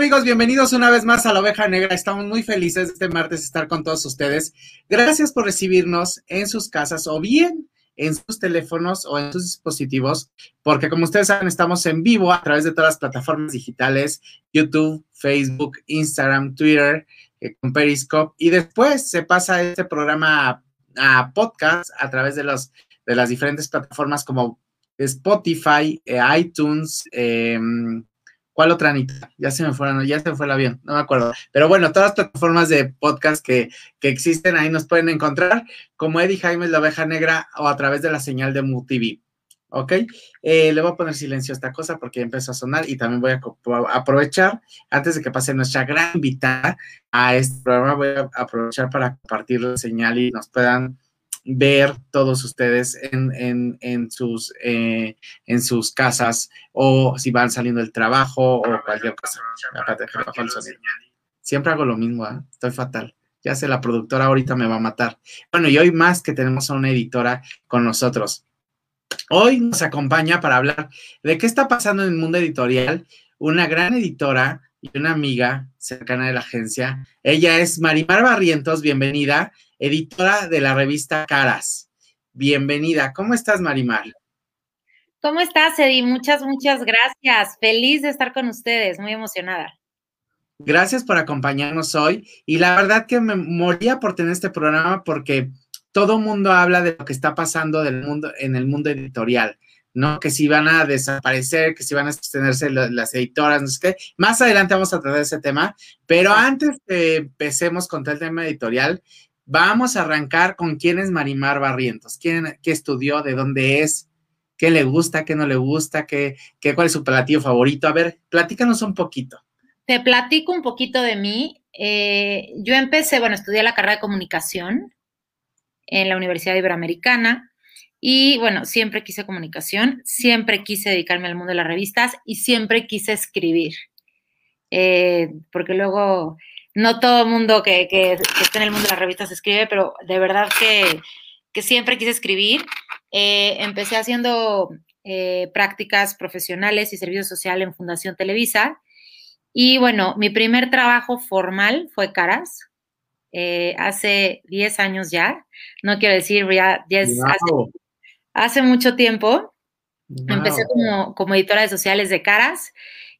amigos? Bienvenidos una vez más a la oveja negra. Estamos muy felices este martes estar con todos ustedes. Gracias por recibirnos en sus casas o bien en sus teléfonos o en sus dispositivos, porque como ustedes saben, estamos en vivo a través de todas las plataformas digitales, YouTube, Facebook, Instagram, Twitter, eh, con Periscope, y después se pasa este programa a, podcast a través de, de las diferentes plataformas como Spotify, eh, iTunes, eh, ¿Cuál otra, Anita? Ya se me fueron, ya se fue el avión, no me acuerdo. Pero bueno, todas las plataformas de podcast que, que existen ahí nos pueden encontrar, como Eddie Jaime la oveja negra o a través de la señal de MUTV. ¿Ok? Eh, le voy a poner silencio a esta cosa porque empezó a sonar y también voy a aprovechar, antes de que pase nuestra gran invitada a este programa, voy a aprovechar para compartir la señal y nos puedan ver todos ustedes en, sus, eh, en sus casas o si van saliendo del trabajo o cualquier cosa. Siempre hago lo mismo, ¿eh? estoy fatal. Ya sé, la productora ahorita me va a matar. Bueno, y hoy más que tenemos a una editora con nosotros. Hoy nos acompaña para hablar de qué está pasando en el mundo editorial una gran editora y una amiga cercana de la agencia. Ella es Marimar Barrientos, bienvenida editora de la revista Caras. Bienvenida. ¿Cómo estás, Marimar? ¿Cómo estás, Edi? Muchas, muchas gracias. Feliz de estar con ustedes, muy emocionada. Gracias por acompañarnos hoy. Y la verdad que me moría por tener este programa porque todo mundo habla de lo que está pasando del mundo, en el mundo editorial, ¿no? Que si van a desaparecer, que si van a sostenerse las editoras, no sé qué. Más adelante vamos a tratar ese tema, pero antes de empecemos con el tema editorial, Vamos a arrancar con quién es Marimar Barrientos, quién, qué estudió, de dónde es, qué le gusta, qué no le gusta, qué, qué, cuál es su platillo favorito. A ver, platícanos un poquito. Te platico un poquito de mí. Eh, yo empecé, bueno, estudié la carrera de comunicación en la Universidad Iberoamericana y bueno, siempre quise comunicación, siempre quise dedicarme al mundo de las revistas y siempre quise escribir. Eh, porque luego no todo mundo que, está en el mundo de las revistas escribe, pero de verdad que, siempre quise escribir. Eh, empecé haciendo eh, prácticas profesionales y servicio social en Fundación Televisa. Y bueno, mi primer trabajo formal fue Caras, eh, hace 10 años ya. No quiero decir, ya, hace, mucho tiempo. Empecé como, como editora de sociales de Caras.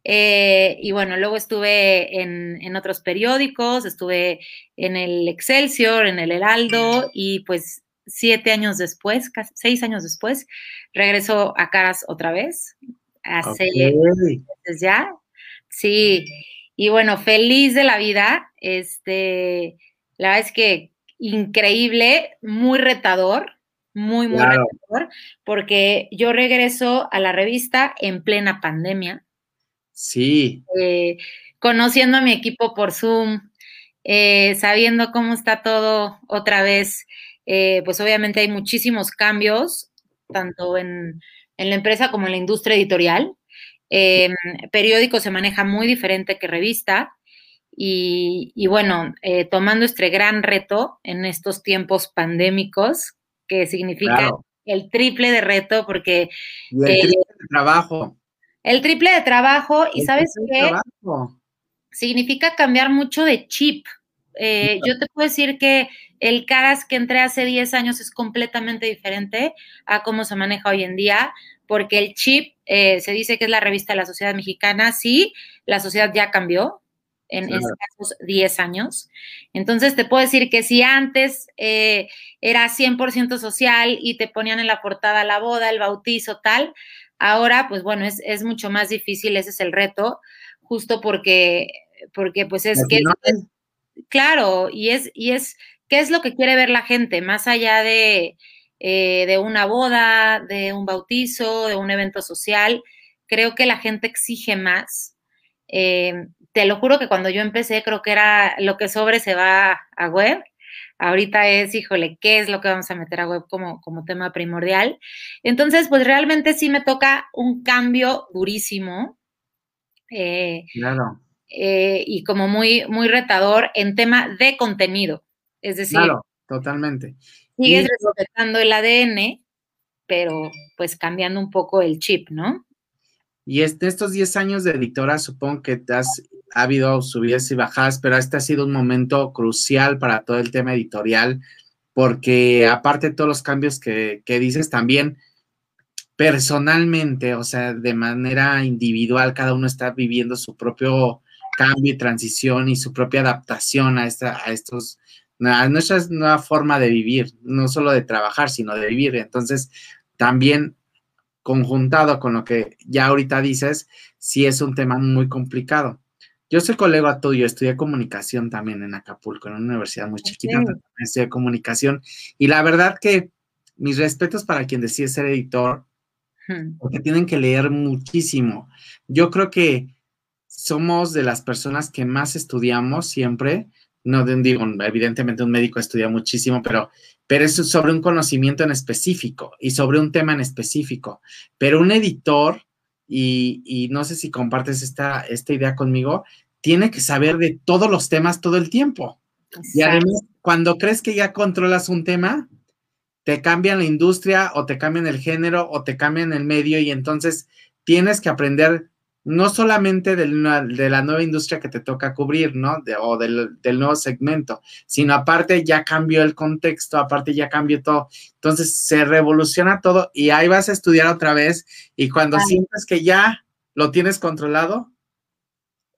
Eh, y bueno, luego estuve en, otros periódicos, estuve en el Excelsior, en el Heraldo, y pues siete años después, casi seis años después, regreso a Caras otra vez, hace ya. Sí, y bueno, feliz de la vida. Este, la verdad es que increíble, muy retador, muy, muy retador, porque yo regreso a la revista en plena pandemia Sí. Eh, conociendo a mi equipo por Zoom, eh, sabiendo cómo está todo otra vez, eh, pues obviamente hay muchísimos cambios, tanto en, la empresa como en la industria editorial. periódico se maneja muy diferente que revista. Y, bueno, tomando este gran reto en estos tiempos pandémicos, que significa el triple de reto, porque... el triple de trabajo. El triple de trabajo y sabes qué? Significa cambiar mucho de chip. Eh, yo te puedo decir que el Caras que entré hace 10 años es completamente diferente a cómo se maneja hoy en día, porque el chip eh, se dice que es la revista de la sociedad mexicana, sí, la sociedad ya cambió en estos 10 años. Entonces te puedo decir que si antes eh, era 100% social y te ponían en la portada la boda, el bautizo, tal, Ahora, pues bueno, es, mucho más difícil, ese es el reto, justo porque, porque pues es que, claro, y es, y es, ¿qué es lo que quiere ver la gente? Más allá de, eh, de una boda, de un bautizo, de un evento social, creo que la gente exige más. Eh, te lo juro que cuando yo empecé, creo que era lo que sobre se va a web Ahorita es, híjole, ¿qué es lo que vamos a meter a web como, como tema primordial? Entonces, pues realmente sí me toca un cambio durísimo. Eh, claro. Eh, y como muy, muy retador en tema de contenido. Es decir, claro, totalmente. Sigues respetando el ADN, pero pues cambiando un poco el chip, ¿no? Y este, estos 10 años de editora, supongo que te has ha habido subidas y bajadas, pero este ha sido un momento crucial para todo el tema editorial, porque aparte de todos los cambios que, que dices, también personalmente, o sea, de manera individual, cada uno está viviendo su propio cambio y transición y su propia adaptación a, esta, a estos, a nuestra nueva forma de vivir, no solo de trabajar, sino de vivir. Entonces, también conjuntado con lo que ya ahorita dices, sí es un tema muy complicado. Yo soy colega tuyo, estudié comunicación también en Acapulco, en una universidad muy chiquita, estudié comunicación. Y la verdad que mis respetos para quien decide ser editor, porque tienen que leer muchísimo. Yo creo que somos de las personas que más estudiamos siempre. No digo, evidentemente un médico estudia muchísimo, pero, pero es sobre un conocimiento en específico y sobre un tema en específico. Pero un editor, y, y no sé si compartes esta, esta idea conmigo, tiene que saber de todos los temas todo el tiempo. Y además, cuando crees que ya controlas un tema, te cambian la industria o te cambian el género o te cambian el medio y entonces tienes que aprender no solamente de la, nueva industria que te toca cubrir, ¿no? o del, nuevo segmento, sino aparte ya cambió el contexto, aparte ya cambió todo. Entonces se revoluciona todo y ahí vas a estudiar otra vez y cuando sientes que ya lo tienes controlado,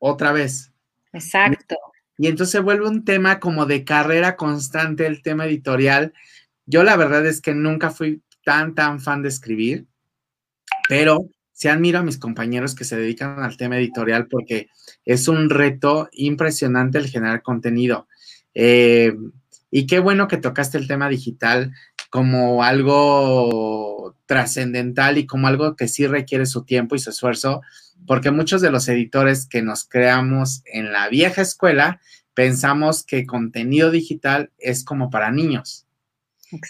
otra vez. Exacto. Y entonces vuelve un tema como de carrera constante, el tema editorial, yo la verdad es que nunca fui tan, tan fan de escribir, pero se admiro a mis compañeros que se dedican al tema editorial porque es un reto impresionante el generar contenido. Eh, y qué bueno que tocaste el tema digital como algo trascendental y como algo que sí requiere su tiempo y su esfuerzo, porque muchos de los editores que nos creamos en la vieja escuela pensamos que contenido digital es como para niños.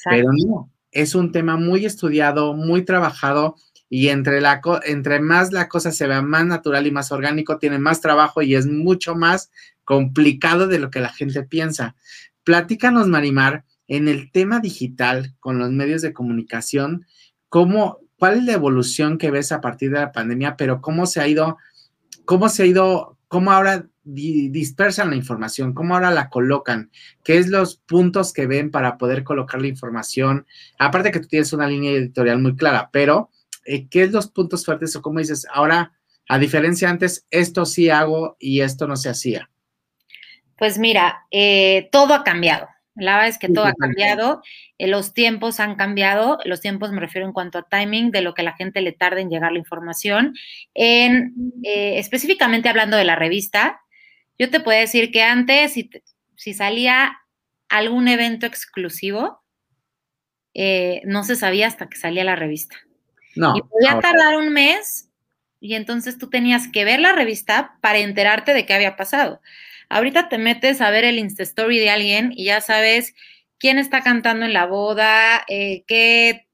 Pero no, es un tema muy estudiado, muy trabajado y entre, la, entre más la cosa se vea más natural y más orgánico, tiene más trabajo y es mucho más complicado de lo que la gente piensa. Platícanos, Marimar, en el tema digital con los medios de comunicación, ¿cómo, ¿cuál es la evolución que ves a partir de la pandemia, pero cómo se ha ido, cómo se ha ido, cómo ahora dispersan la información, cómo ahora la colocan, qué es los puntos que ven para poder colocar la información, aparte que tú tienes una línea editorial muy clara, pero eh, qué es los puntos fuertes o cómo dices, ahora, a diferencia antes, esto sí hago y esto no se hacía. Pues mira, eh, todo ha cambiado. La verdad es que todo ha cambiado, eh, los tiempos han cambiado, los tiempos me refiero en cuanto a timing, de lo que la gente le tarda en llegar la información. En, específicamente hablando de la revista, yo te puedo decir que antes, si, salía algún evento exclusivo, eh, no se sabía hasta que salía la revista. No. Y podía tardar un mes y entonces tú tenías que ver la revista para enterarte de qué había pasado. Ahorita te metes a ver el Insta Story de alguien y ya sabes quién está cantando en la boda, eh, qué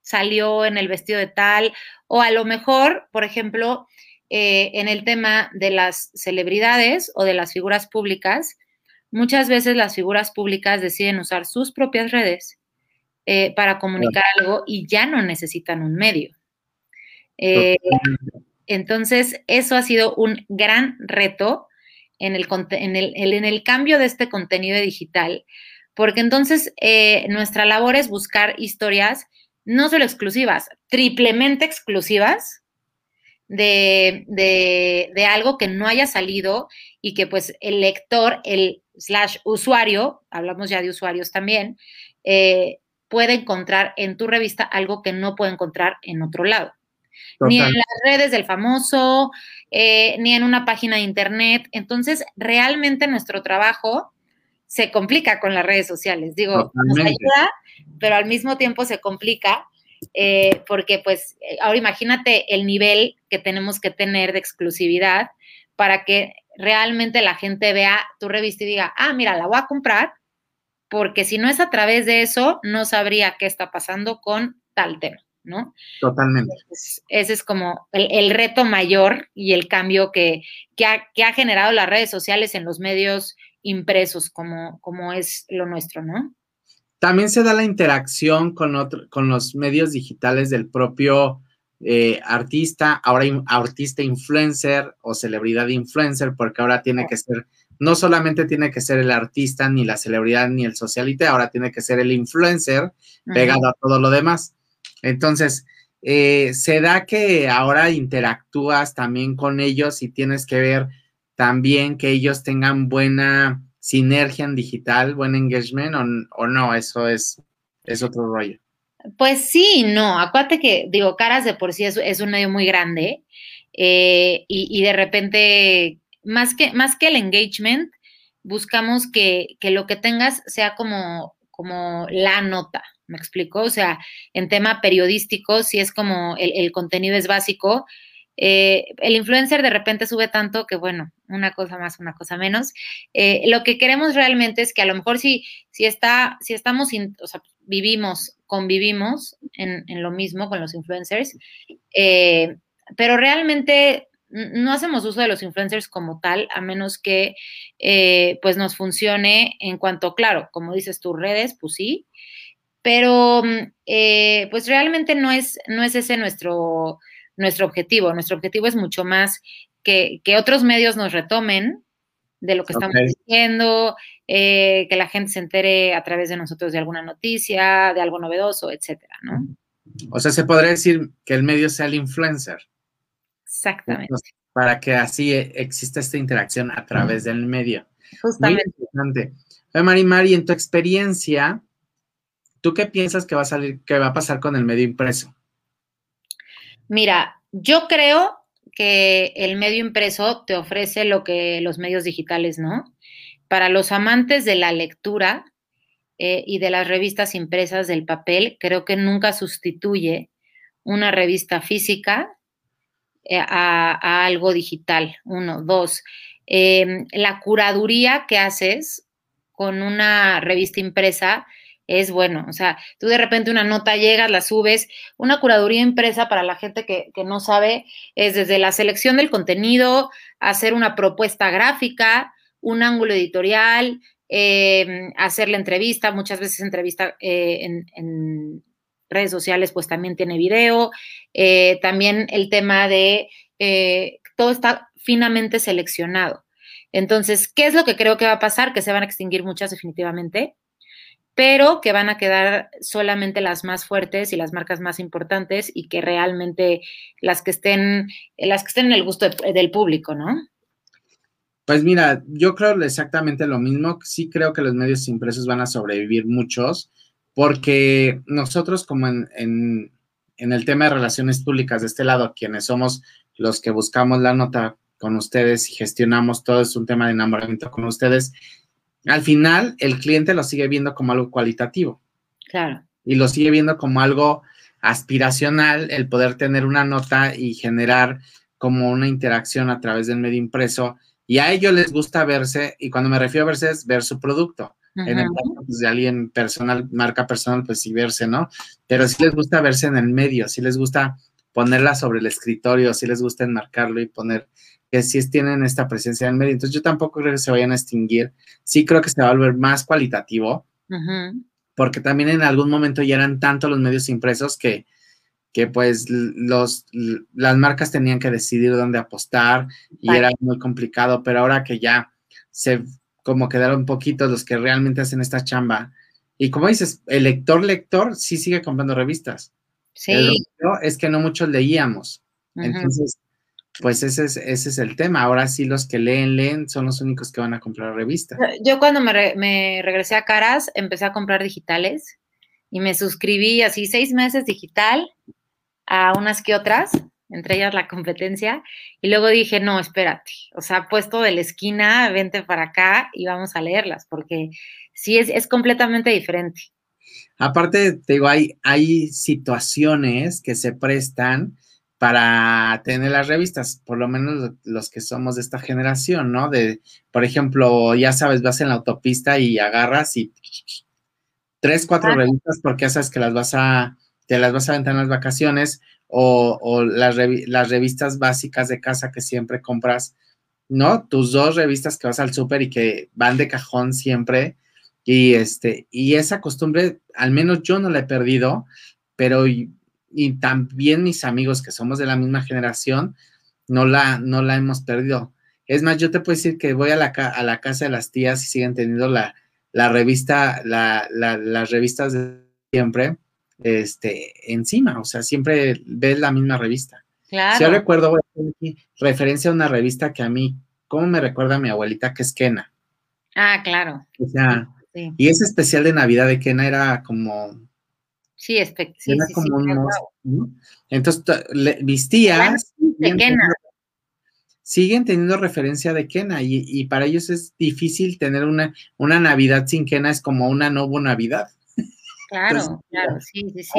salió en el vestido de tal, o a lo mejor, por ejemplo, eh, en el tema de las celebridades o de las figuras públicas, muchas veces las figuras públicas deciden usar sus propias redes eh, para comunicar algo y ya no necesitan un medio. Eh, entonces, eso ha sido un gran reto en el, en el, en el cambio de este contenido digital, porque entonces nuestra labor es buscar historias no solo exclusivas, triplemente exclusivas, de, algo que no haya salido y que pues el lector, el slash usuario, hablamos ya de usuarios también, eh, puede encontrar en tu revista algo que no puede encontrar en otro lado. Ni en las redes del famoso, eh, ni en una página de internet. Entonces, realmente nuestro trabajo se complica con las redes sociales. Digo, nos ayuda, pero al mismo tiempo se complica eh, porque pues eh, ahora imagínate el nivel que tenemos que tener de exclusividad para que realmente la gente vea tu revista y diga, ah, mira, la voy a comprar, porque si no es a través de eso, no sabría qué está pasando con tal tema, ¿no? Totalmente. ese es como el, reto mayor y el cambio que, que, ha, que, ha, generado las redes sociales en los medios impresos, como, como es lo nuestro, ¿no? También se da la interacción con, con los medios digitales del propio eh, artista, ahora artista influencer o celebridad influencer, porque ahora tiene que ser, no solamente tiene que ser el artista, ni la celebridad, ni el socialite, ahora tiene que ser el influencer pegado a todo lo demás. Entonces, eh, se da que ahora interactúas también con ellos y tienes que ver también que ellos tengan buena sinergia en digital, buen engagement o, no, eso es, es otro rollo. Pues sí, no, acuérdate que, digo, Caras de por sí es, un medio muy grande eh, y, de repente, más que, más que el engagement, buscamos que, lo que tengas sea como, como la nota, ¿me explico? O sea, en tema periodístico, si es como el, contenido es básico, eh, el influencer de repente sube tanto que, bueno, una cosa más, una cosa menos. Eh, lo que queremos realmente es que a lo mejor si, si, está, si estamos, o sea, vivimos, convivimos en, lo mismo con los influencers, eh, pero realmente no hacemos uso de los influencers como tal, a menos que pues nos funcione en cuanto, claro, como dices tus redes, pues sí, pero mm, eh, pues realmente no es, no es ese nuestro, nuestro objetivo. Nuestro objetivo es mucho más que, otros medios nos retomen de lo que estamos diciendo, eh, que la gente se entere a través de nosotros de alguna noticia, de algo novedoso, etcétera, ¿no? O sea, se podría decir que el medio sea el influencer. Exactamente. para que así exista esta interacción a través del medio. Justamente. Muy interesante. Mari, Mari, en tu experiencia, ¿Tú qué piensas que va a salir, que va a pasar con el medio impreso? Mira, yo creo que el medio impreso te ofrece lo que los medios digitales no. Para los amantes de la lectura eh, y de las revistas impresas del papel, creo que nunca sustituye una revista física eh, a, algo digital. Uno, dos, em, la curaduría que haces con una revista impresa es bueno. O sea, tú de repente una nota llegas, la subes. Una curaduría impresa para la gente que, no sabe es desde la selección del contenido, hacer una propuesta gráfica, un ángulo editorial, eh, hacer la entrevista. Muchas veces entrevista eh, en, redes sociales pues también tiene video. Eh, también el tema de todo está finamente seleccionado. Entonces, ¿qué es lo que creo que va a pasar? Que se van a extinguir muchas definitivamente pero que van a quedar solamente las más fuertes y las marcas más importantes y que realmente las que estén, las que estén en el gusto del público, ¿no? Pues mira, yo creo exactamente lo mismo. Sí creo que los medios impresos van a sobrevivir muchos, porque nosotros como en, en, el tema de relaciones públicas de este lado, quienes somos los que buscamos la nota con ustedes y gestionamos todo, es un tema de enamoramiento con ustedes, al final el cliente lo sigue viendo como algo cualitativo. Claro. Y lo sigue viendo como algo aspiracional, el poder tener una nota y generar como una interacción a través del medio impreso. Y a ellos les gusta verse, y cuando me refiero a verse es ver su producto. En el caso pues, de alguien personal, marca personal, pues sí verse, ¿no? Pero sí les gusta verse en el medio, sí les gusta ponerla sobre el escritorio, sí les gusta enmarcarlo y poner que sí tienen esta presencia en el medio. Entonces yo tampoco creo que se vayan a extinguir. Sí creo que se va a volver más cualitativo, porque también en algún momento ya eran tanto los medios impresos que, que pues los, las marcas tenían que decidir dónde apostar y era muy complicado, pero ahora que ya se como quedaron poquitos los que realmente hacen esta chamba. Y como dices, el lector lector sí sigue comprando revistas. Sí. es que no muchos leíamos. Entonces, pues ese es, ese es el tema. Ahora sí los que leen, leen, son los únicos que van a comprar revistas. Yo cuando me, me regresé a Caras, empecé a comprar digitales y me suscribí así seis meses digital a unas que otras, entre ellas la competencia, y luego dije, no, espérate, o sea, puesto de la esquina, vente para acá y vamos a leerlas, porque sí es, es completamente diferente. Aparte, te digo, hay, hay situaciones que se prestan para tener las revistas, por lo menos los que somos de esta generación, ¿no? De, por ejemplo, ya sabes, vas en la autopista y agarras y tres, cuatro revistas porque ya sabes que las vas a, te las vas a aventar en las vacaciones o, las, las, revistas básicas de casa que siempre compras, ¿no? Tus dos revistas que vas al súper y que van de cajón siempre. Y este, y esa costumbre, al menos yo no la he perdido, pero y también mis amigos que somos de la misma generación, no la, no la hemos perdido. Es más, yo te puedo decir que voy a la, a la casa de las tías y siguen teniendo la, la revista, la, las revistas de siempre, este, encima, o sea, siempre ves la misma revista. Claro. Si yo recuerdo, voy a aquí, referencia a una revista que a mí, ¿cómo me recuerda a mi abuelita que es Kena? Ah, claro. O sea, y ese especial de Navidad de Kena era como... Sí, sí, era como un Entonces, mis tías... Siguen teniendo referencia de Kena y, para ellos es difícil tener una, una Navidad sin Kena, es como una no Navidad. Claro, claro, sí, sí, sí.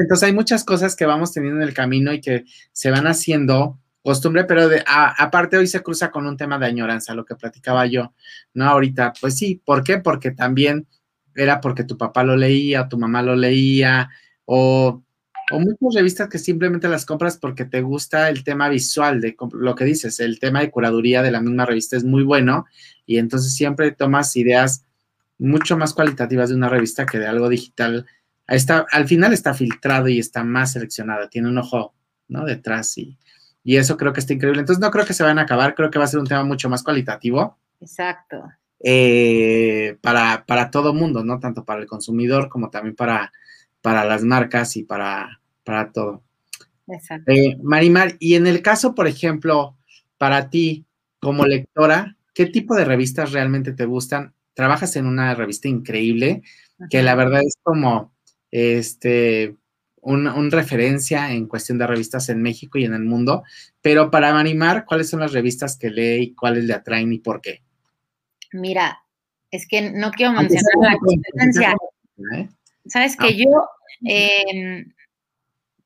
Entonces hay muchas cosas que vamos teniendo en el camino y que se van haciendo costumbre, pero de, aparte hoy se cruza con un tema de añoranza, lo que platicaba yo, ¿no? Ahorita, pues sí, ¿por qué? Porque también era porque tu papá lo leía, tu mamá lo leía, o, o muchas revistas que simplemente las compras porque te gusta el tema visual de lo que dices, el tema de curaduría de la misma revista es muy bueno y entonces siempre tomas ideas mucho más cualitativas de una revista que de algo digital. Está, al final está filtrado y está más seleccionado, tiene un ojo, ¿no? Detrás y, y eso creo que está increíble. Entonces no creo que se van a acabar, creo que va a ser un tema mucho más cualitativo. Exacto. Eh, para, para todo mundo, ¿no? Tanto para el consumidor como también para, para las marcas y para, para todo. Exacto. Eh, Marimar, y en el caso, por ejemplo, para ti como lectora, ¿qué tipo de revistas realmente te gustan? trabajas en una revista increíble, que la verdad es como este un, referencia en cuestión de revistas en México y en el mundo, pero para animar, ¿cuáles son las revistas que lee y cuáles le atraen y por qué? Mira, es que no quiero mencionar la competencia. ¿eh? Sabes que ah. yo em,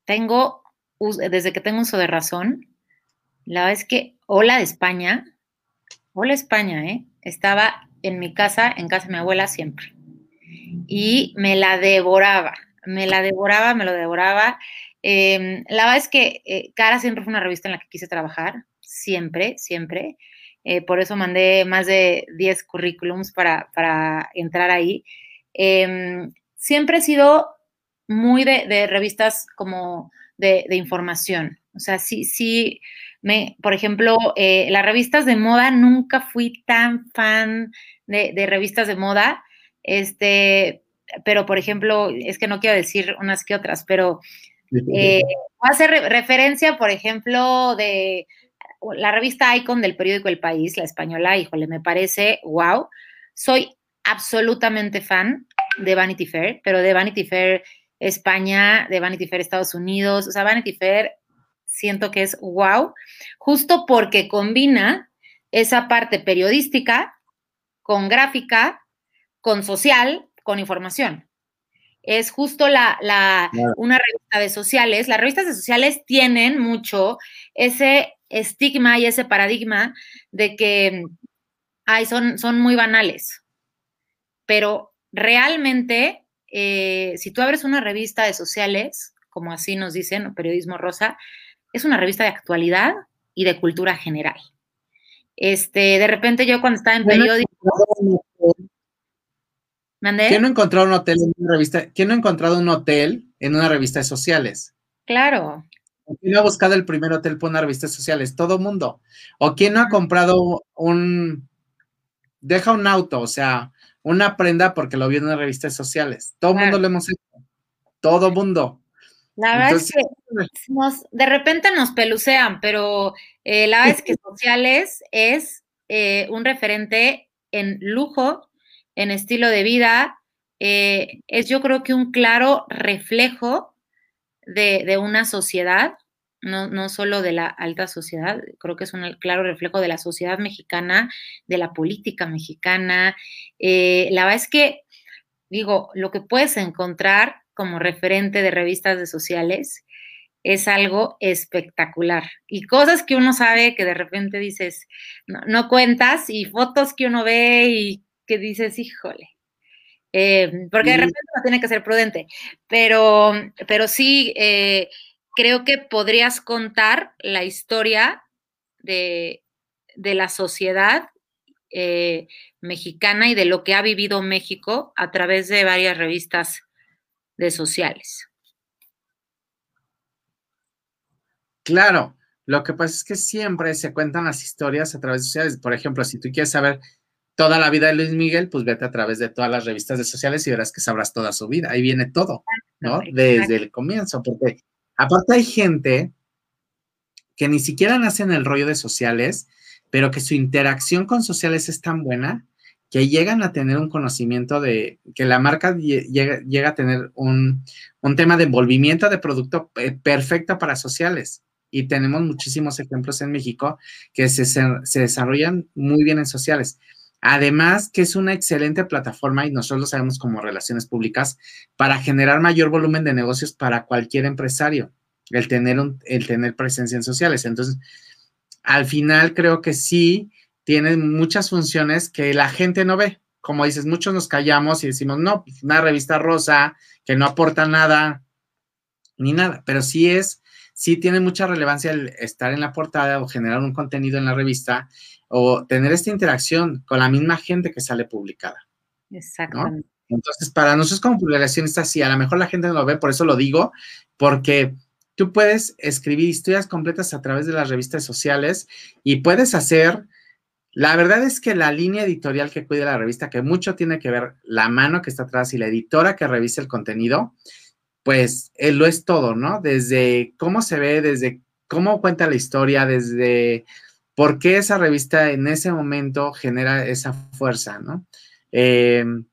tengo, desde que tengo uso de razón, la verdad es que Hola de España, Hola España, ¿eh? Estaba en mi casa, en casa de mi abuela siempre. Y me la devoraba, me la devoraba, me lo devoraba. Em, la verdad es que eh, Cara siempre fue una revista en la que quise trabajar, siempre, siempre. Eh, por eso mandé más de 10 currículums para, entrar ahí. Em, siempre he sido muy de, revistas como de, de, información. O sea, sí, sí, me, por ejemplo, eh, las revistas de moda, nunca fui tan fan de, revistas de moda, este, pero por ejemplo, es que no quiero decir unas que otras, pero eh, voy a hacer referencia, por ejemplo, de la revista Icon del periódico El País, la española, híjole, me parece wow. Soy absolutamente fan de Vanity Fair, pero de Vanity Fair España, de Vanity Fair Estados Unidos, o sea, Vanity Fair siento que es wow, justo porque combina esa parte periodística con gráfica, con social, con información. Es justo la, una revista de sociales. Las revistas de sociales tienen mucho ese estigma y ese paradigma de que ay, son, son muy banales. Pero realmente, eh, si tú abres una revista de sociales, como así nos dicen, periodismo rosa, es una revista de actualidad y de cultura general. Este, de repente yo cuando estaba en periódico. ¿Quién no ha encontrado un hotel en una revista? ¿Quién no ha encontrado un hotel en una revista de sociales? Claro. ¿Quién no ha buscado el primer hotel por una revista de sociales? Todo mundo. ¿O quién no ha comprado un, deja un auto, o sea, una prenda porque lo vio en una revista de sociales? Todo el mundo lo hemos hecho. Todo mundo. La verdad es que de repente nos pelucean, pero eh, la verdad es que Sociales es eh, un referente en lujo, en estilo de vida, eh, es yo creo que un claro reflejo de, una sociedad, no, no, solo de la alta sociedad, creo que es un claro reflejo de la sociedad mexicana, de la política mexicana. la verdad es que, digo, lo que puedes encontrar como referente de revistas de sociales es algo espectacular. Y cosas que uno sabe que de repente dices, no, cuentas, y fotos que uno ve y que dices, híjole. Eh, porque de repente no tiene que ser prudente, pero, pero sí eh, creo que podrías contar la historia de, la sociedad eh, mexicana y de lo que ha vivido México a través de varias revistas de sociales. Claro, lo que pasa es que siempre se cuentan las historias a través de sociales. Por ejemplo, si tú quieres saber toda la vida de Luis Miguel, pues vete a través de todas las revistas de sociales y verás que sabrás toda su vida. Ahí viene todo, ¿no? Desde el comienzo, porque aparte hay gente que ni siquiera nace en el rollo de sociales, pero que su interacción con sociales es tan buena que llegan a tener un conocimiento de que la marca llega, a tener un, un, tema de envolvimiento de producto perfecto para sociales. Y tenemos muchísimos ejemplos en México que se, se desarrollan muy bien en sociales. Además, que es una excelente plataforma, y nosotros lo sabemos como relaciones públicas, para generar mayor volumen de negocios para cualquier empresario, el tener, el tener presencia en sociales. Entonces, al final creo que sí tiene muchas funciones que la gente no ve. Como dices, muchos nos callamos y decimos, no, pues, una revista rosa que no aporta nada, ni nada, pero sí es, sí tiene mucha relevancia el estar en la portada o generar un contenido en la revista o tener esta interacción con la misma gente que sale publicada. Exactamente. Entonces, para nosotros como publicacionistas, sí, a lo mejor la gente no lo ve, por eso lo digo, porque tú puedes escribir historias completas a través de las revistas sociales y puedes hacer, la verdad es que la línea editorial que cuida la revista, que mucho tiene que ver la mano que está atrás y la editora que revisa el contenido, pues eh, lo es todo, ¿no? Desde cómo se ve, desde cómo cuenta la historia, desde por qué esa revista en ese momento genera esa fuerza, ¿no? Em,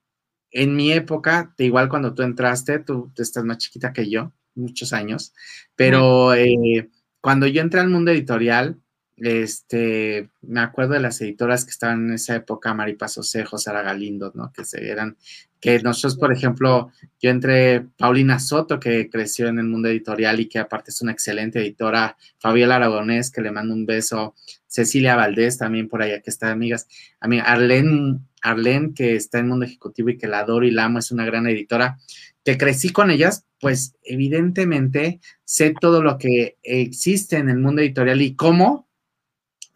en mi época, igual cuando tú entraste, tú, estás más chiquita que yo, muchos años, pero eh, cuando yo entré al mundo editorial, este, me acuerdo de las editoras que estaban en esa época, Maripaz Osejo, Sara Galindo, ¿no? Que se eran, que nosotros, por ejemplo, yo entré Paulina Soto, que creció en el mundo editorial y que aparte es una excelente editora, Fabiola Aragonés, que le mando un beso, Cecilia Valdés, también por allá, que está amigas, a mí, Arlene, Arlene, que está en mundo ejecutivo y que la adoro y la amo, es una gran editora, que crecí con ellas, pues evidentemente sé todo lo que existe en el mundo editorial y cómo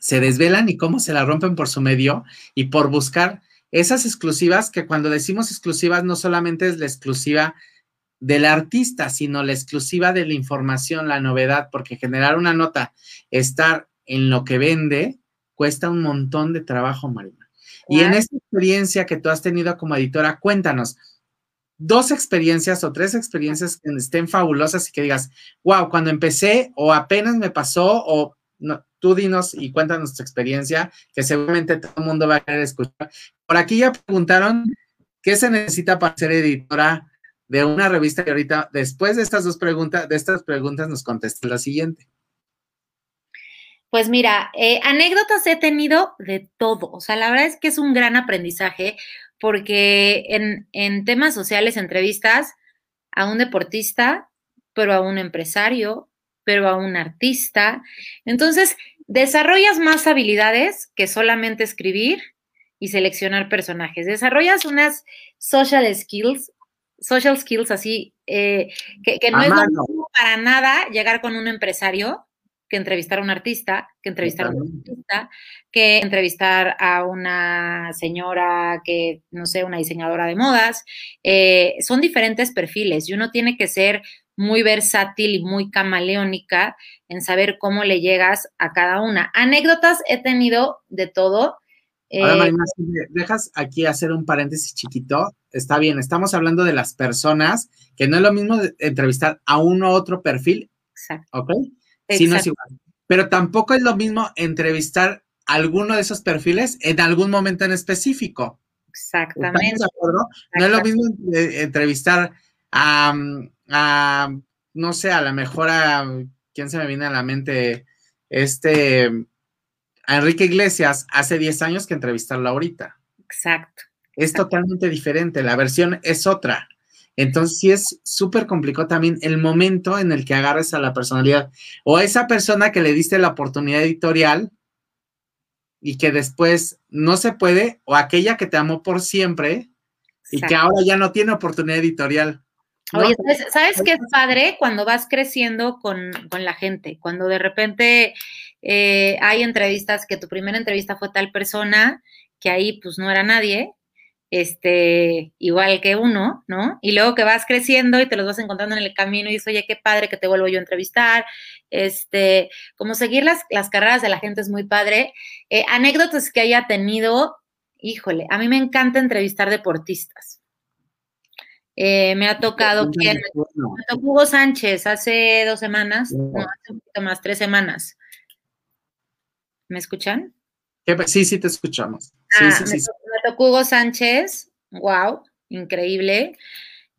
se desvelan y cómo se la rompen por su medio y por buscar esas exclusivas que cuando decimos exclusivas no solamente es la exclusiva del artista, sino la exclusiva de la información, la novedad, porque generar una nota, estar en lo que vende, cuesta un montón de trabajo, Marina. Y en esta experiencia que tú has tenido como editora, cuéntanos dos experiencias o tres experiencias que estén fabulosas y que digas, wow, cuando empecé o apenas me pasó o no, tú dinos y cuéntanos tu experiencia, que seguramente todo el mundo va a querer escuchar. Por aquí ya preguntaron qué se necesita para ser editora de una revista y ahorita, después de estas dos preguntas, de estas preguntas, nos contesta la siguiente. Pues mira, eh, anécdotas he tenido de todo. O sea, la verdad es que es un gran aprendizaje porque en, en temas sociales entrevistas a un deportista, pero a un empresario, pero a un artista. Entonces, desarrollas más habilidades que solamente escribir y seleccionar personajes. Desarrollas unas social skills, social skills así, eh, que, no es para nada llegar con un empresario que entrevistar a un artista, que entrevistar a un artista, que entrevistar a una señora que, no sé, una diseñadora de modas. Eh, son diferentes perfiles y uno tiene que ser muy versátil y muy camaleónica en saber cómo le llegas a cada una. Anécdotas he tenido de todo. Ahora, eh, Marina, si dejas aquí hacer un paréntesis chiquito, está bien, estamos hablando de las personas, que no es lo mismo entrevistar a uno u otro perfil, Exacto. ¿ok? Sí, no es igual. Pero tampoco es lo mismo entrevistar alguno de esos perfiles en algún momento en específico. Exactamente. de acuerdo? No es lo mismo entrevistar a, a, no sé, a lo mejor a, ¿quién se me viene a la mente? Este, a Enrique Iglesias hace 10 años que entrevistarlo ahorita. Exacto. Es totalmente diferente, la versión es otra. Entonces sí es súper complicado también el momento en el que agarres a la personalidad o a esa persona que le diste la oportunidad editorial y que después no se puede, o aquella que te amó por siempre y que ahora ya no tiene oportunidad editorial. Oye, ¿sabes, qué es padre? Cuando vas creciendo con, la gente, cuando de repente eh, hay entrevistas, que tu primera entrevista fue tal persona, que ahí pues no era nadie, este, igual que uno, ¿no? Y luego que vas creciendo y te los vas encontrando en el camino y dices, oye, qué padre que te vuelvo yo a entrevistar, este, como seguir las, las carreras de la gente es muy padre. Eh, anécdotas que haya tenido, híjole, a mí me encanta entrevistar deportistas. Eh, me ha tocado tocó Hugo Sánchez hace dos semanas, no, hace un poquito más, tres semanas. ¿Me escuchan? Sí, sí, te escuchamos. Ah, sí, me, tocó Hugo Sánchez, wow, increíble.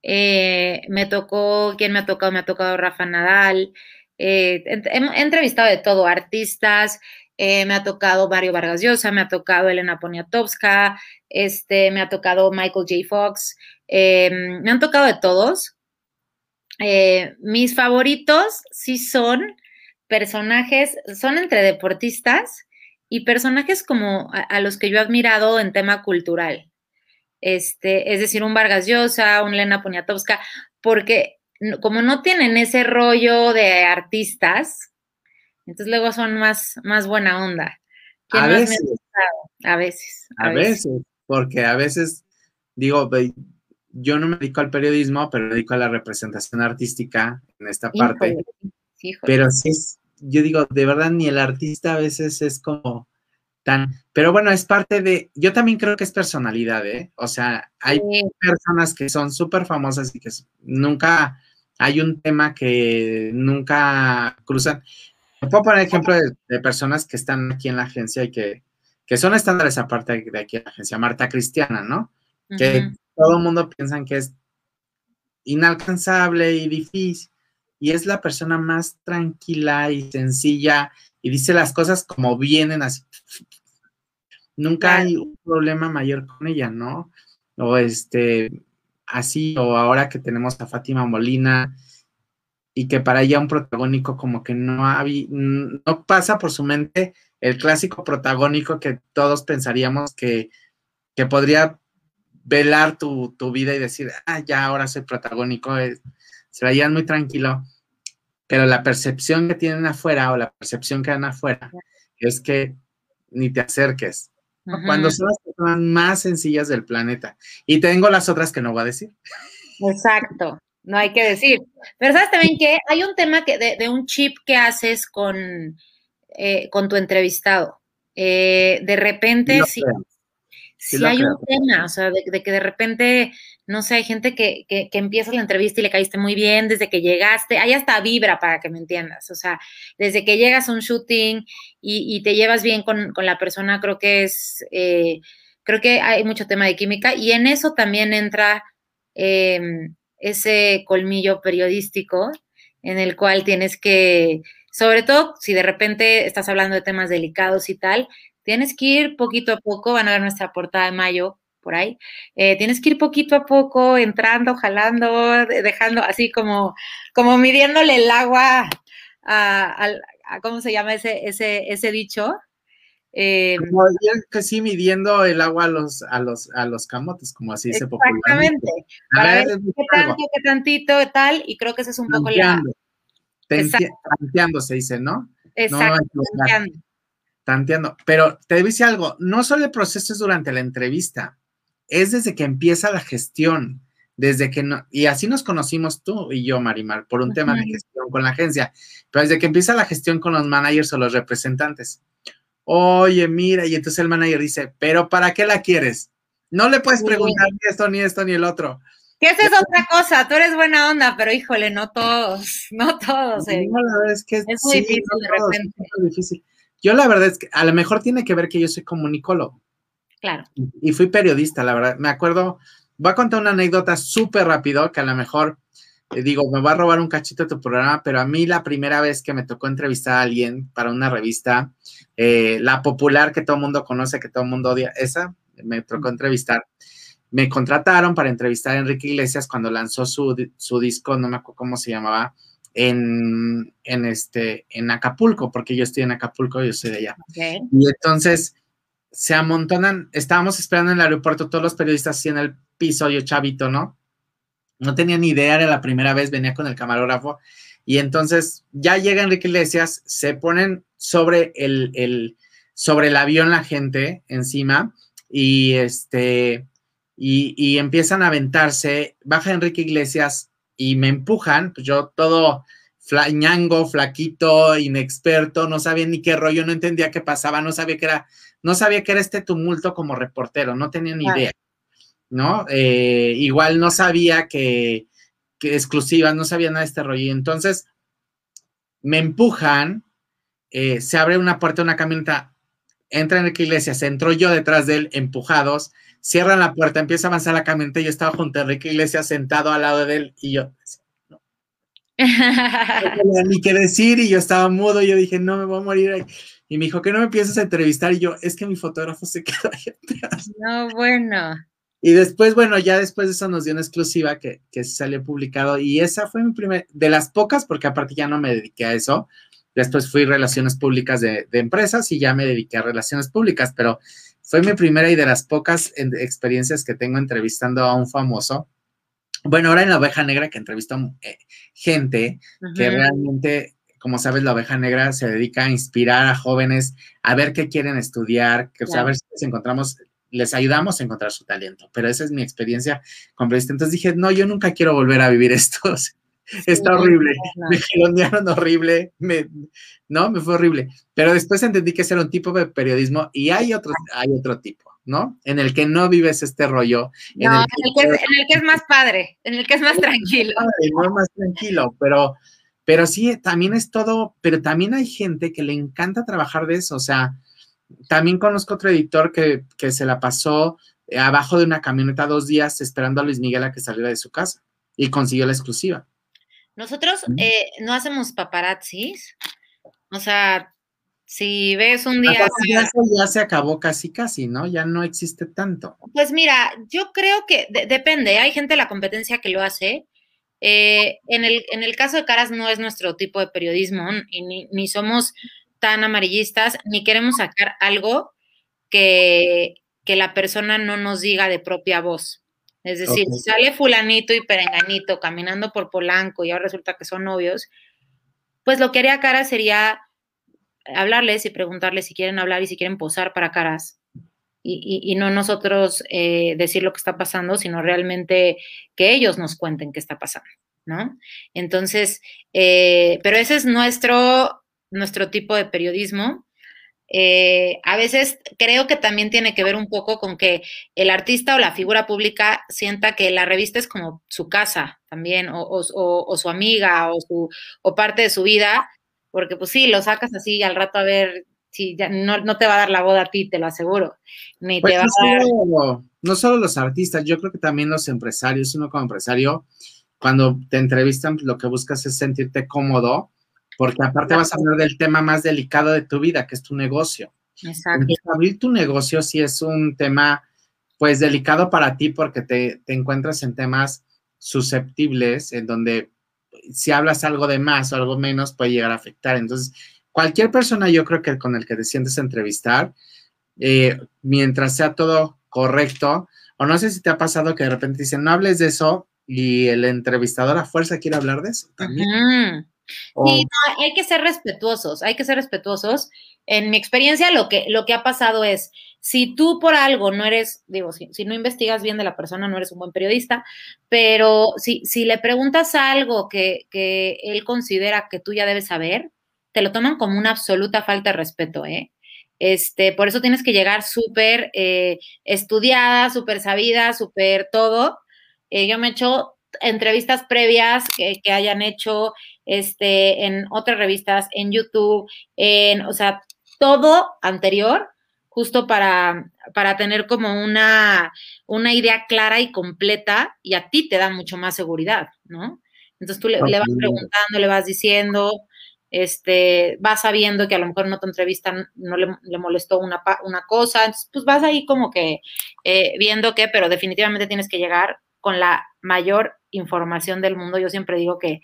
Eh, me tocó, ¿quién me ha tocado? Me ha tocado Rafa Nadal. Eh, he, he, entrevistado de todo, artistas, eh, me ha tocado Mario Vargas Llosa, me ha tocado Elena Poniatowska, este, me ha tocado Michael J. Fox, eh, me han tocado de todos. Eh, mis favoritos sí son personajes, son entre deportistas y personajes como a, a, los que yo he admirado en tema cultural. Este, es decir, un Vargas Llosa, un Elena Poniatowska, porque como no tienen ese rollo de artistas, entonces luego son más, más buena onda. A veces. a veces. A, a veces. veces, porque a veces, digo, yo no me dedico al periodismo, pero me dedico a la representación artística en esta parte. Híjole. Pero sí es, yo digo, de verdad, ni el artista a veces es como tan, pero bueno, es parte de, yo también creo que es personalidad, ¿eh? O sea, hay sí. personas que son súper famosas y que nunca, hay un tema que nunca cruzan. Puedo poner ejemplo de, de, personas que están aquí en la agencia y que, que son estándares aparte de aquí en la agencia. Marta Cristiana, ¿no? Uh -huh. Que todo el mundo piensa que es inalcanzable y difícil. Y es la persona más tranquila y sencilla y dice las cosas como vienen así. Nunca hay un problema mayor con ella, ¿no? O este, así, o ahora que tenemos a Fátima Molina, y que para ella un protagónico como que no, había, no pasa por su mente el clásico protagónico que todos pensaríamos que, que podría velar tu, tu, vida y decir, ah, ya ahora soy protagónico, es, se veían muy tranquilo, pero la percepción que tienen afuera o la percepción que dan afuera es que ni te acerques. Cuando son las personas más sencillas del planeta. Y tengo las otras que no voy a decir. Exacto no hay que decir. Pero sabes también que hay un tema que de, de un chip que haces con, eh, con tu entrevistado. Eh, de repente, sí, sí hay un tema, o sea, de, de, que de repente, no sé, hay gente que, que, que empieza la entrevista y le caíste muy bien desde que llegaste, hay hasta vibra para que me entiendas, o sea, desde que llegas a un shooting y, y te llevas bien con, con, la persona, creo que es, eh, creo que hay mucho tema de química y en eso también entra eh, ese colmillo periodístico en el cual tienes que, sobre todo si de repente estás hablando de temas delicados y tal, tienes que ir poquito a poco, van a ver nuestra portada de mayo por ahí, eh, tienes que ir poquito a poco, entrando, jalando, dejando así como, como midiéndole el agua a, a, a ¿cómo se llama ese, ese, ese dicho? Eh, como que sí midiendo el agua a los, a los, a los camotes, como así se Exactamente. Para ver qué tanto, qué tantito, tal, y creo que ese es un tanteando. poco la. Tanteando se dice, ¿no? Exacto. No, tanteando. Tanteando. Pero te dice algo, no solo el proceso es durante la entrevista, es desde que empieza la gestión, desde que no, y así nos conocimos tú y yo, Marimar, por un tema de gestión con la agencia, pero desde que empieza la gestión con los managers o los representantes oye, mira, y entonces el manager dice, pero ¿para qué la quieres? No le puedes preguntar ni esto, ni esto, ni el otro. Que esa es otra cosa, tú eres buena onda, pero híjole, no todos, no todos. Eh. No, la verdad es que es muy sí, difícil no de repente. Es muy difícil. Yo la verdad es que a lo mejor tiene que ver que yo soy comunicólogo. Claro. Y fui periodista, la verdad. Me acuerdo, voy a contar una anécdota súper rápido que a lo mejor eh, digo, me va a robar un cachito de tu programa, pero a mí la primera vez que me tocó entrevistar a alguien para una revista, eh, la popular que todo el mundo conoce, que todo el mundo odia, esa me tocó entrevistar. Me contrataron para entrevistar a Enrique Iglesias cuando lanzó su, su disco, no me acuerdo cómo se llamaba, en, en, este, en Acapulco, porque yo estoy en Acapulco, yo soy de allá. Okay. Y entonces se amontonan, estábamos esperando en el aeropuerto todos los periodistas así en el piso, yo chavito, ¿no? No tenía ni idea, era la primera vez, venía con el camarógrafo. Y entonces ya llega Enrique Iglesias, se ponen sobre el, el, sobre el avión la gente encima y este y, empiezan a aventarse, baja Enrique Iglesias y me empujan, pues yo todo ñango, flaquito, inexperto, no sabía ni qué rollo, no entendía qué pasaba, no sabía que era, no sabía que era este tumulto como reportero, no tenía ni idea, ¿no? Eh, igual no sabía que, que exclusivas, no sabía nada de este rollo. Entonces, me empujan, eh, se abre una puerta de una camioneta, entra Enrique Iglesias, entro yo detrás de él, empujados, cierran la puerta, empieza a avanzar la camioneta yo estaba junto a Enrique Iglesias sentado al lado de él y yo, no. tenía ni qué decir y yo estaba mudo, y yo dije, no, me voy a morir ahí. Y me dijo, que no me empiezas a entrevistar? Y yo, es que mi fotógrafo se quedó ahí atrás. No, bueno. Y después, bueno, ya después de eso nos dio una exclusiva que, que salió publicado y esa fue mi primer, de las pocas, porque aparte ya no me dediqué a eso. Después fui relaciones públicas de, de empresas y ya me dediqué a relaciones públicas, pero fue mi primera y de las pocas experiencias que tengo entrevistando a un famoso. Bueno, ahora en la oveja negra que entrevisto eh, gente que realmente, como sabes, la oveja negra se dedica a inspirar a jóvenes a ver qué quieren estudiar, que, a ver si encontramos, les ayudamos a encontrar su talento. Pero esa es mi experiencia con Entonces dije, no, yo nunca quiero volver a vivir esto. Está horrible, me gironearon horrible, me, no, me fue horrible. Pero después entendí que ese era un tipo de periodismo y hay otro, hay otro tipo, ¿no? En el que no vives este rollo. En, el que, es, más padre, en el que es más tranquilo. No más tranquilo, pero, pero sí, también es todo, pero también hay gente que le encanta trabajar de eso, o sea, también conozco otro editor que, que se la pasó abajo de una camioneta dos días esperando a Luis Miguel a que saliera de su casa y consiguió la exclusiva. Nosotros eh, no hacemos paparazzis. O sea, si ves un día. Ya, ya se acabó casi, casi, ¿no? Ya no existe tanto. Pues mira, yo creo que depende. Hay gente de la competencia que lo hace. Eh, en, el, en el caso de Caras no es nuestro tipo de periodismo, y ni, ni somos tan amarillistas, ni queremos sacar algo que, que la persona no nos diga de propia voz. Es decir, si sale fulanito y perenganito caminando por Polanco y ahora resulta que son novios, pues lo que haría Cara sería hablarles y preguntarles si quieren hablar y si quieren posar para Caras. Y, no nosotros eh, decir lo que está pasando, sino realmente que ellos nos cuenten qué está pasando, ¿no? Entonces, eh, pero ese es nuestro, nuestro tipo de periodismo eh, a veces creo que también tiene que ver un poco con que el artista o la figura pública sienta que la revista es como su casa también, o, su amiga, o, su, o parte de su vida, porque pues sí, lo sacas así al rato a ver si ya no, te va a dar la boda a ti, te lo aseguro. Ni pues te va no solo los artistas, yo creo que también los empresarios, uno como empresario, cuando te entrevistan, lo que buscas es sentirte cómodo porque aparte vas a hablar del tema más delicado de tu vida, que es tu negocio. Exacto. abrir tu negocio sí es un tema, pues, delicado para ti porque te, encuentras en temas susceptibles, en donde si hablas algo de más o algo menos puede llegar a afectar. Entonces, cualquier persona yo creo que con el que te sientes a entrevistar, eh, mientras sea todo correcto, o no sé si te ha pasado que de repente dicen, no hables de eso y el entrevistador a fuerza quiere hablar de eso también. Sí, hay que ser respetuosos, hay que ser respetuosos. En mi experiencia, lo que, lo que ha pasado es, si tú por algo no eres, digo, si, no investigas bien de la persona, no eres un buen periodista, pero si, si le preguntas algo que, que él considera que tú ya debes saber, te lo toman como una absoluta falta de respeto, ¿eh? Este, por eso tienes que llegar súper eh, estudiada, súper sabida, súper todo. Eh, yo me he hecho entrevistas previas que, que hayan hecho este, en otras revistas, en YouTube, en, o sea, todo anterior, justo para, para tener como una, una idea clara y completa y a ti te da mucho más seguridad, ¿no? Entonces tú le, vas preguntando, le vas diciendo, este, vas sabiendo que a lo mejor en otra entrevista no le, molestó una, una, cosa, entonces pues vas ahí como que eh, viendo que, pero definitivamente tienes que llegar con la mayor información del mundo. Yo siempre digo que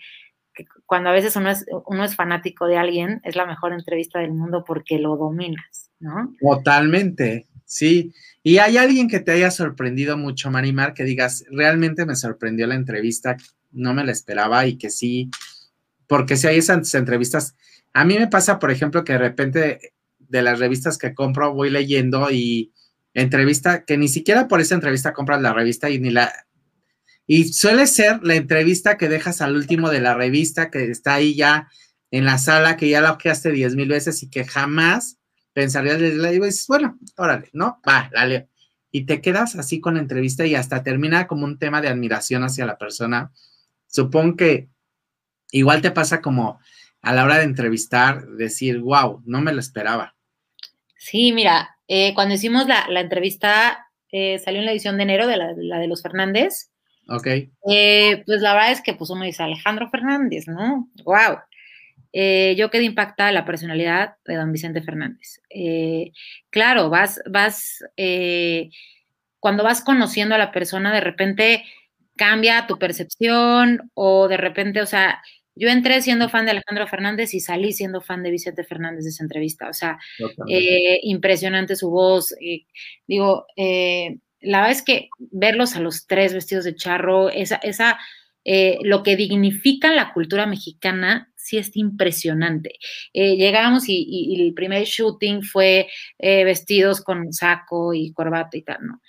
cuando a veces uno es, uno es fanático de alguien, es la mejor entrevista del mundo porque lo dominas, ¿no? Totalmente, sí. ¿Y hay alguien que te haya sorprendido mucho, Marimar, que digas, realmente me sorprendió la entrevista, no me la esperaba y que sí, porque si hay esas entrevistas, a mí me pasa, por ejemplo, que de repente de las revistas que compro voy leyendo y entrevista, que ni siquiera por esa entrevista compras la revista y ni la... Y suele ser la entrevista que dejas al último de la revista, que está ahí ya en la sala, que ya la ojeaste diez mil veces y que jamás pensarías leerla. Y dices, bueno, órale, ¿no? Va, la leo. Y te quedas así con la entrevista y hasta termina como un tema de admiración hacia la persona. Supongo que igual te pasa como a la hora de entrevistar, decir, wow, no me lo esperaba. Sí, mira, eh, cuando hicimos la, entrevista, eh, salió en la edición de enero de la, de los Fernández. Ok. Eh, pues la verdad es que pues uno dice Alejandro Fernández, ¿no? ¡Wow! yo quedé impactada de la personalidad de don Vicente Fernández. claro, vas, vas, cuando vas conociendo a la persona, de repente cambia tu percepción o de repente, o sea, yo entré siendo fan de Alejandro Fernández y salí siendo fan de Vicente Fernández de esa entrevista. O sea, eh, impresionante su voz. digo, eh, la verdad es que verlos a los tres vestidos de charro, esa, esa eh, lo que dignifica la cultura mexicana, sí es impresionante. llegamos y, y, el primer shooting fue vestidos con saco y corbata y tal, ¿no?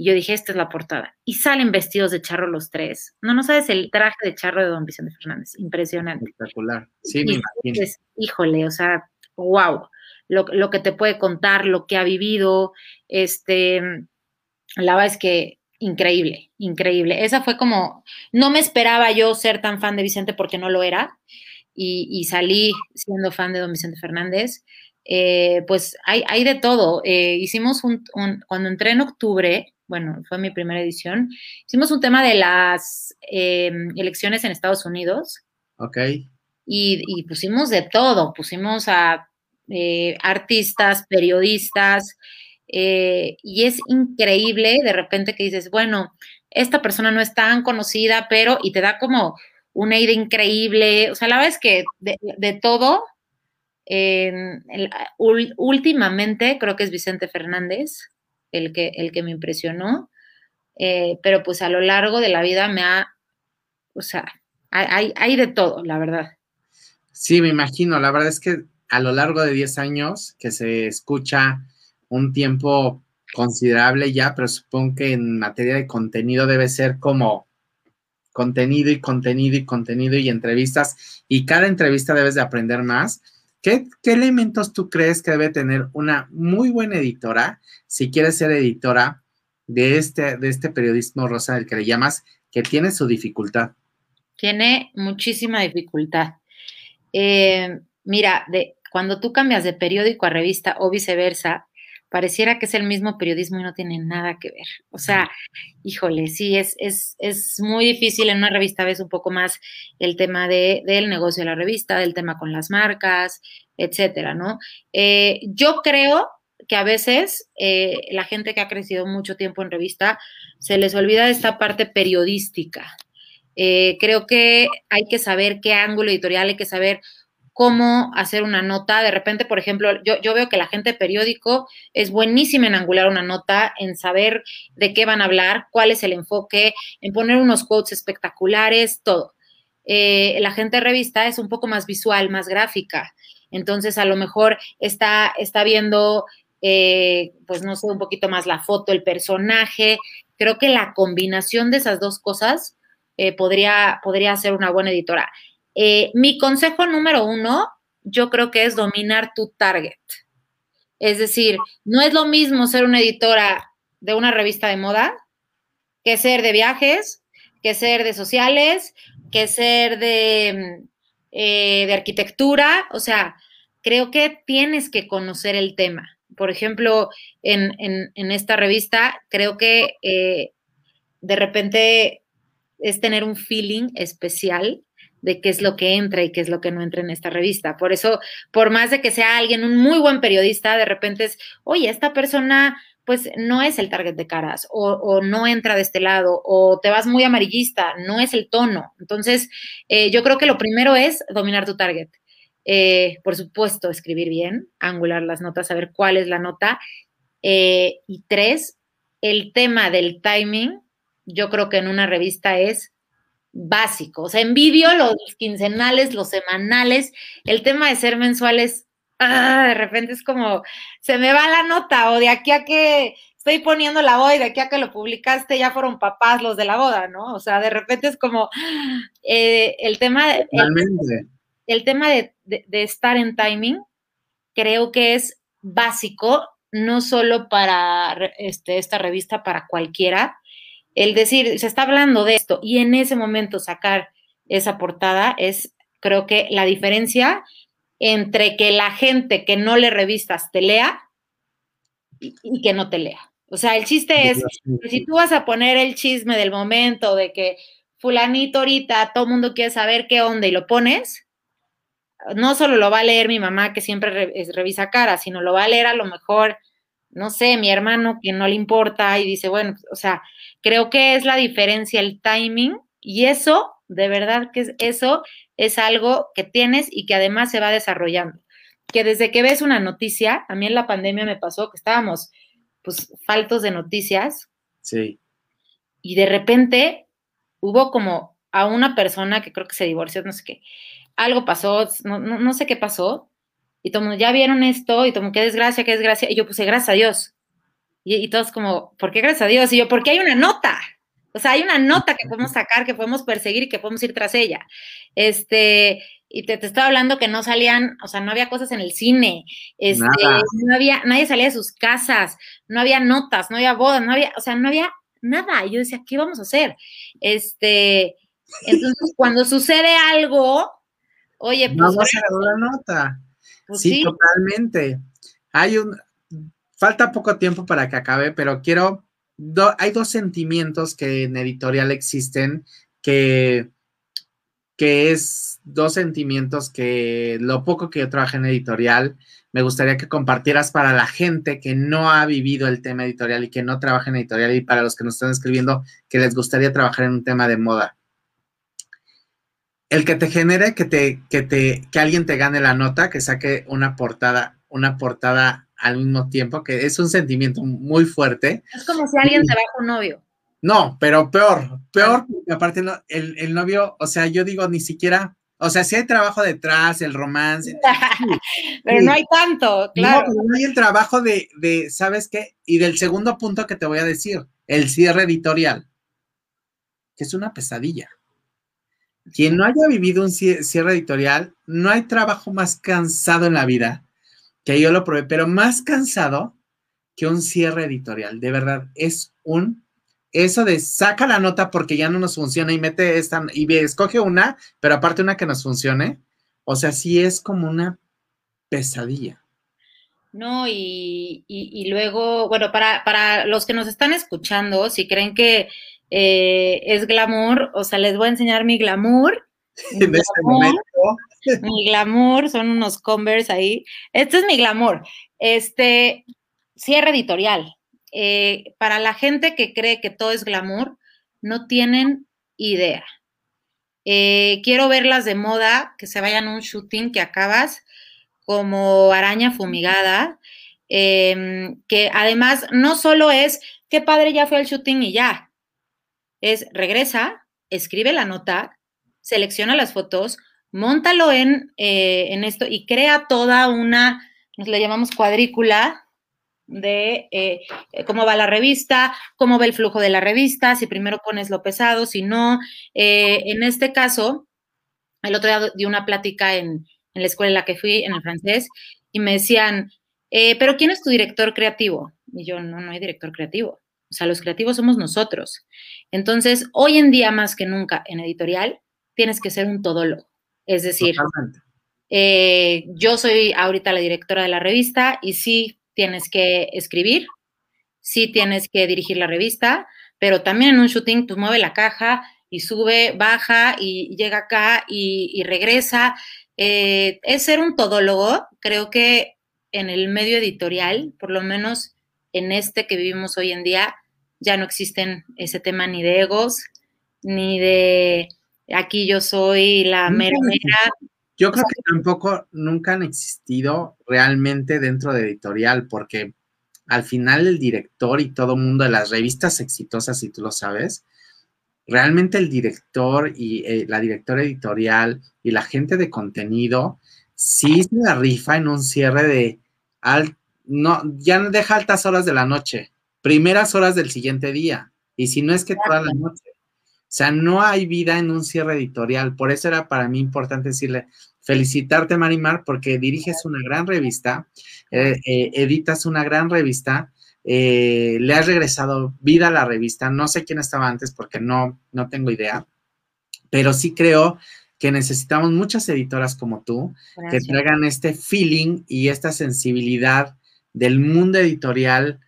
Y yo dije, esta es la portada. Y salen vestidos de charro los tres. No, no sabes el traje de charro de don Vicente Fernández. Impresionante. Espectacular. Sí, me imagino. híjole, o sea, wow. Lo, que te puede contar, lo que ha vivido. Este, la verdad es que increíble, increíble. Esa fue como, no me esperaba yo ser tan fan de Vicente porque no lo era. Y, salí siendo fan de don Vicente Fernández. Eh, pues hay, hay, de todo. Eh, hicimos un, cuando entré en octubre, bueno, fue mi primera edición, hicimos un tema de las em, elecciones en Estados Unidos. Ok. Y, pusimos de todo, pusimos a eh, artistas, periodistas, eh, y es increíble de repente que dices, bueno, esta persona no es tan conocida, pero, y te da como una idea increíble, o sea, la verdad es que de, todo, últimamente creo que es Vicente Fernández, el que, el que me impresionó, eh, pero pues a lo largo de la vida me ha, o sea, hay, hay de todo, la verdad. Sí, me imagino, la verdad es que a lo largo de 10 años que se escucha un tiempo considerable ya, pero supongo que en materia de contenido debe ser como contenido y contenido y contenido y entrevistas y cada entrevista debes de aprender más ¿Qué, elementos tú crees que debe tener una muy buena editora si quieres ser editora de este, de este periodismo rosa del que le llamas, que tiene su dificultad? Tiene muchísima dificultad. Eh, mira, de, cuando tú cambias de periódico a revista o viceversa, pareciera que es el mismo periodismo y no tiene nada que ver. O sea, híjole, sí, es, es, es muy difícil en una revista, ves un poco más el tema de, del negocio de la revista, del tema con las marcas, etcétera, ¿no? Eh, yo creo que a veces eh, la gente que ha crecido mucho tiempo en revista se les olvida esta parte periodística. Eh, creo que hay que saber qué ángulo editorial, hay que saber cómo hacer una nota. De repente, por ejemplo, yo, veo que la gente periódico es buenísima en angular una nota, en saber de qué van a hablar, cuál es el enfoque, en poner unos quotes espectaculares, todo. Eh, la gente revista es un poco más visual, más gráfica. Entonces, a lo mejor está, está viendo, eh, pues no sé, un poquito más la foto, el personaje. Creo que la combinación de esas dos cosas eh, podría, podría ser una buena editora. Eh, mi consejo número uno, yo creo que es dominar tu target. Es decir, no es lo mismo ser una editora de una revista de moda que ser de viajes, que ser de sociales, que ser de, eh, de arquitectura. O sea, creo que tienes que conocer el tema. Por ejemplo, en, esta revista, creo que eh, de repente es tener un feeling especial de qué es lo que entra y qué es lo que no entra en esta revista. Por eso, por más de que sea alguien, un muy buen periodista, de repente es, oye, esta persona pues no es el target de caras o, no entra de este lado o te vas muy amarillista, no es el tono. Entonces, eh, yo creo que lo primero es dominar tu target. Eh, por supuesto, escribir bien, angular las notas, saber cuál es la nota. Eh, y tres, el tema del timing, yo creo que en una revista es básico. O sea, envidio los quincenales, los semanales. El tema de ser mensuales, ah, de repente es como, se me va la nota o de aquí a que estoy poniendo la boda y de aquí a que lo publicaste ya fueron papás los de la boda, ¿no? O sea, de repente es como eh, el tema, el, el, tema de, de estar en timing, creo que es básico, no solo para este, esta revista, para cualquiera, el decir, se está hablando de esto y en ese momento sacar esa portada es, creo que la diferencia entre que la gente que no le revistas te lea y, que no te lea. O sea, el chiste es que si tú vas a poner el chisme del momento de que fulanito ahorita, todo el mundo quiere saber qué onda y lo pones, no solo lo va a leer mi mamá que siempre revisa cara, sino lo va a leer a lo mejor, no sé, mi hermano que no le importa y dice, bueno, o sea, creo que es la diferencia, el timing y eso, de verdad que eso es algo que tienes y que además se va desarrollando. Que desde que ves una noticia, a mí en la pandemia me pasó que estábamos pues faltos de noticias. Sí. Y de repente hubo como a una persona que creo que se divorció, no sé qué, algo pasó, no, sé qué pasó, y todo ya vieron esto, y todo qué desgracia, qué desgracia, y yo puse, gracias a Dios. Y, y todos como, ¿por qué gracias a Dios? Y yo, porque hay una nota. O sea, hay una nota que podemos sacar, que podemos perseguir y que podemos ir tras ella. Este, y te, te estaba hablando que no salían, o sea, no había cosas en el cine, este, no había, nadie salía de sus casas, no había notas, no había bodas, no había, o sea, no había nada. Y yo decía, ¿qué vamos a hacer? Este, entonces, cuando sucede algo, oye, pues. Vamos a una nota. Pues sí, totalmente. Hay un, falta poco tiempo para que acabe, pero quiero hay dos sentimientos que en editorial existen que, que es dos sentimientos que lo poco que yo trabajé en editorial, me gustaría que compartieras para la gente que no ha vivido el tema editorial y que no trabaja en editorial y para los que nos están escribiendo que les gustaría trabajar en un tema de moda. El que te genere que te, que te, que alguien te gane la nota, que saque una portada, una portada al mismo tiempo, que es un sentimiento muy fuerte. Es como si alguien te baja un novio. No, pero peor, peor, porque aparte el, novio, o sea, yo digo, ni siquiera, o sea, si hay trabajo detrás, el romance. pero no hay tanto, claro. No, no hay el trabajo de, de, ¿sabes qué? Y del segundo punto que te voy a decir, el cierre editorial, que es una pesadilla. Quien no haya vivido un cierre editorial, no hay trabajo más cansado en la vida que yo lo probé, pero más cansado que un cierre editorial. De verdad, es un eso de saca la nota porque ya no nos funciona y mete esta y escoge una, pero aparte una que nos funcione. O sea, sí es como una pesadilla. No, y, luego, bueno, para, para, los que nos están escuchando, si creen que eh, es glamour, o sea, les voy a enseñar mi glamour. en este momento. Mi glamour, son unos Converse ahí. Este es mi glamour. Este, cierre editorial. Eh, para la gente que cree que todo es glamour, no tienen idea. Eh, quiero verlas de moda, que se vayan a un shooting que acabas como araña fumigada, em, que además no solo es, qué padre ya fue el shooting y ya, es regresa, escribe la nota, selecciona las fotos, montalo en, eh, en esto y crea toda una, nos le llamamos cuadrícula, de eh, eh, cómo va la revista, cómo va el flujo de la revista, si primero pones lo pesado, si no. en este caso, el otro día di una plática en, en, la escuela en la que fui, en el francés, y me decían, pero ¿quién es tu director creativo? Y yo, no, no hay director creativo. O sea, los creativos somos nosotros. Entonces, hoy en día más que nunca en editorial, tienes que ser un todólogo. Es decir, eh, yo soy ahorita la directora de la revista y sí tienes que escribir, sí tienes que dirigir la revista, pero también en un shooting pues mueve la caja y sube, baja y llega acá y, regresa. Eh, es ser un todólogo, creo que en el medio editorial, por lo menos en este que vivimos hoy en día, ya no existen ese tema ni de egos, ni de aquí yo soy la mera Yo creo que tampoco nunca han existido realmente dentro de editorial, porque al final el director y todo mundo de las revistas exitosas, si tú lo sabes, realmente el director y eh, la directora editorial y la gente de contenido sí se la rifa en un cierre de al, no, ya no deja altas horas de la noche. primeras horas del siguiente día. Y si no es que toda la noche. O sea, no hay vida en un cierre editorial. Por eso era para mí importante decirle, felicitarte, Marimar, porque diriges una gran revista, eh, eh, editas una gran revista, eh, le has regresado vida a la revista. No sé quién estaba antes porque no, no tengo idea, pero sí creo que necesitamos muchas editoras como tú que traigan este feeling y esta sensibilidad del mundo editorial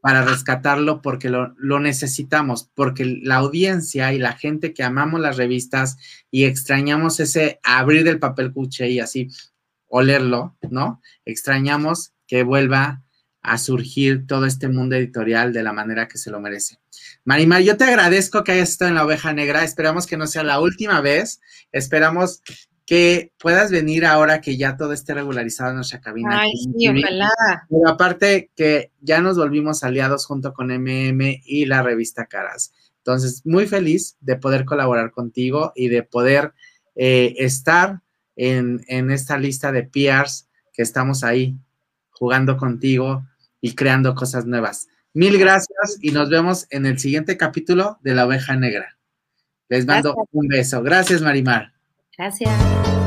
para rescatarlo porque lo, necesitamos, porque la audiencia y la gente que amamos las revistas y extrañamos ese abrir del papel cuche y así olerlo, ¿no? Extrañamos que vuelva a surgir todo este mundo editorial de la manera que se lo merece. Marimar, yo te agradezco que hayas estado en la oveja negra. Esperamos que no sea la última vez. Esperamos que puedas venir ahora que ya todo esté regularizado en nuestra cabina. Ay, sí, ojalá. Pero aparte que ya nos volvimos aliados junto con MM y la revista Caras. Entonces, muy feliz de poder colaborar contigo y de poder eh, estar en, en esta lista de PRs que estamos ahí jugando contigo y creando cosas nuevas. Mil gracias y nos vemos en el siguiente capítulo de La Oveja Negra. Les mando un beso. Gracias, Marimar. Gracias.